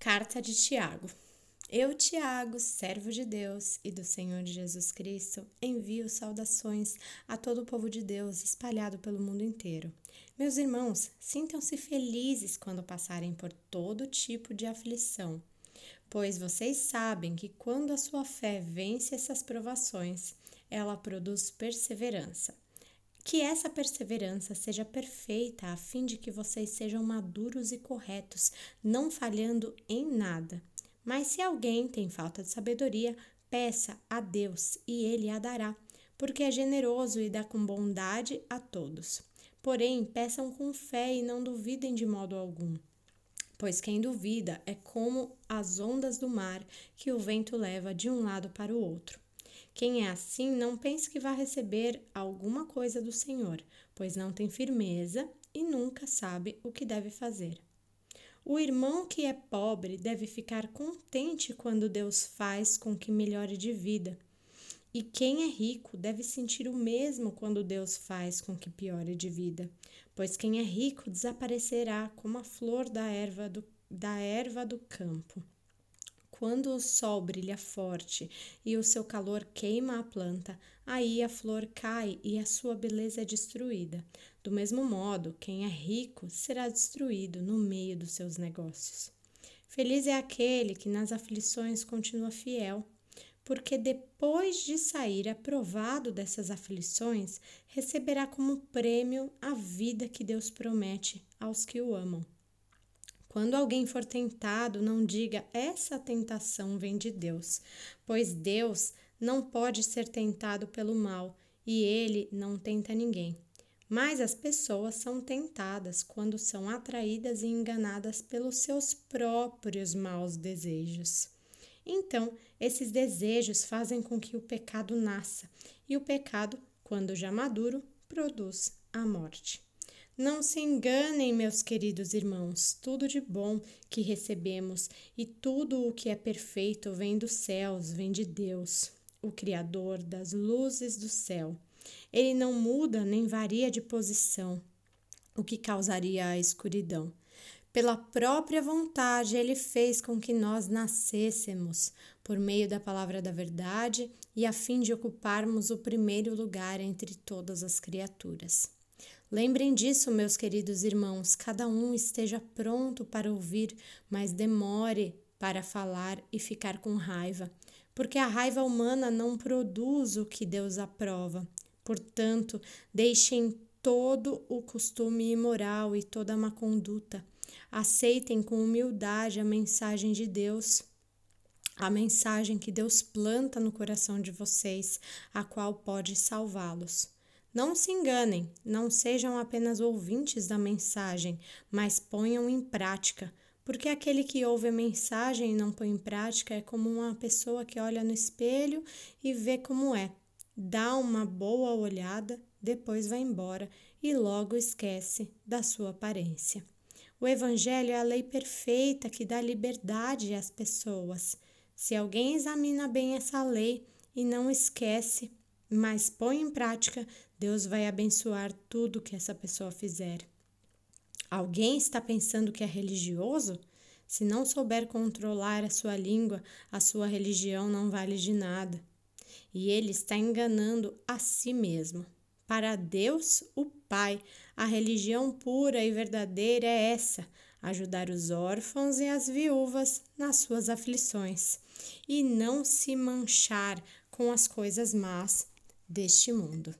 Carta de Tiago. Eu, Tiago, servo de Deus e do Senhor Jesus Cristo, envio saudações a todo o povo de Deus espalhado pelo mundo inteiro. Meus irmãos, sintam-se felizes quando passarem por todo tipo de aflição, pois vocês sabem que quando a sua fé vence essas provações, ela produz perseverança. Que essa perseverança seja perfeita, a fim de que vocês sejam maduros e corretos, não falhando em nada. Mas se alguém tem falta de sabedoria, peça a Deus e ele a dará, porque é generoso e dá com bondade a todos. Porém, peçam com fé e não duvidem de modo algum. Pois quem duvida é como as ondas do mar que o vento leva de um lado para o outro. Quem é assim, não pense que vai receber alguma coisa do Senhor, pois não tem firmeza e nunca sabe o que deve fazer. O irmão que é pobre deve ficar contente quando Deus faz com que melhore de vida. E quem é rico deve sentir o mesmo quando Deus faz com que piore de vida, pois quem é rico desaparecerá como a flor da erva do, da erva do campo. Quando o sol brilha forte e o seu calor queima a planta, aí a flor cai e a sua beleza é destruída. Do mesmo modo, quem é rico será destruído no meio dos seus negócios. Feliz é aquele que nas aflições continua fiel, porque depois de sair aprovado dessas aflições, receberá como prêmio a vida que Deus promete aos que o amam. Quando alguém for tentado, não diga essa tentação vem de Deus, pois Deus não pode ser tentado pelo mal e ele não tenta ninguém. Mas as pessoas são tentadas quando são atraídas e enganadas pelos seus próprios maus desejos. Então, esses desejos fazem com que o pecado nasça, e o pecado, quando já maduro, produz a morte. Não se enganem, meus queridos irmãos, tudo de bom que recebemos e tudo o que é perfeito vem dos céus, vem de Deus, o Criador das luzes do céu. Ele não muda nem varia de posição, o que causaria a escuridão. Pela própria vontade, ele fez com que nós nascêssemos por meio da palavra da verdade e a fim de ocuparmos o primeiro lugar entre todas as criaturas. Lembrem disso, meus queridos irmãos, cada um esteja pronto para ouvir, mas demore para falar e ficar com raiva, porque a raiva humana não produz o que Deus aprova. Portanto, deixem todo o costume imoral e toda má conduta. Aceitem com humildade a mensagem de Deus, a mensagem que Deus planta no coração de vocês, a qual pode salvá-los. Não se enganem, não sejam apenas ouvintes da mensagem, mas ponham em prática, porque aquele que ouve a mensagem e não põe em prática é como uma pessoa que olha no espelho e vê como é, dá uma boa olhada, depois vai embora e logo esquece da sua aparência. O Evangelho é a lei perfeita que dá liberdade às pessoas. Se alguém examina bem essa lei e não esquece, mas põe em prática, Deus vai abençoar tudo que essa pessoa fizer. Alguém está pensando que é religioso? Se não souber controlar a sua língua, a sua religião não vale de nada. E ele está enganando a si mesmo. Para Deus, o Pai, a religião pura e verdadeira é essa: ajudar os órfãos e as viúvas nas suas aflições, e não se manchar com as coisas más deste mundo.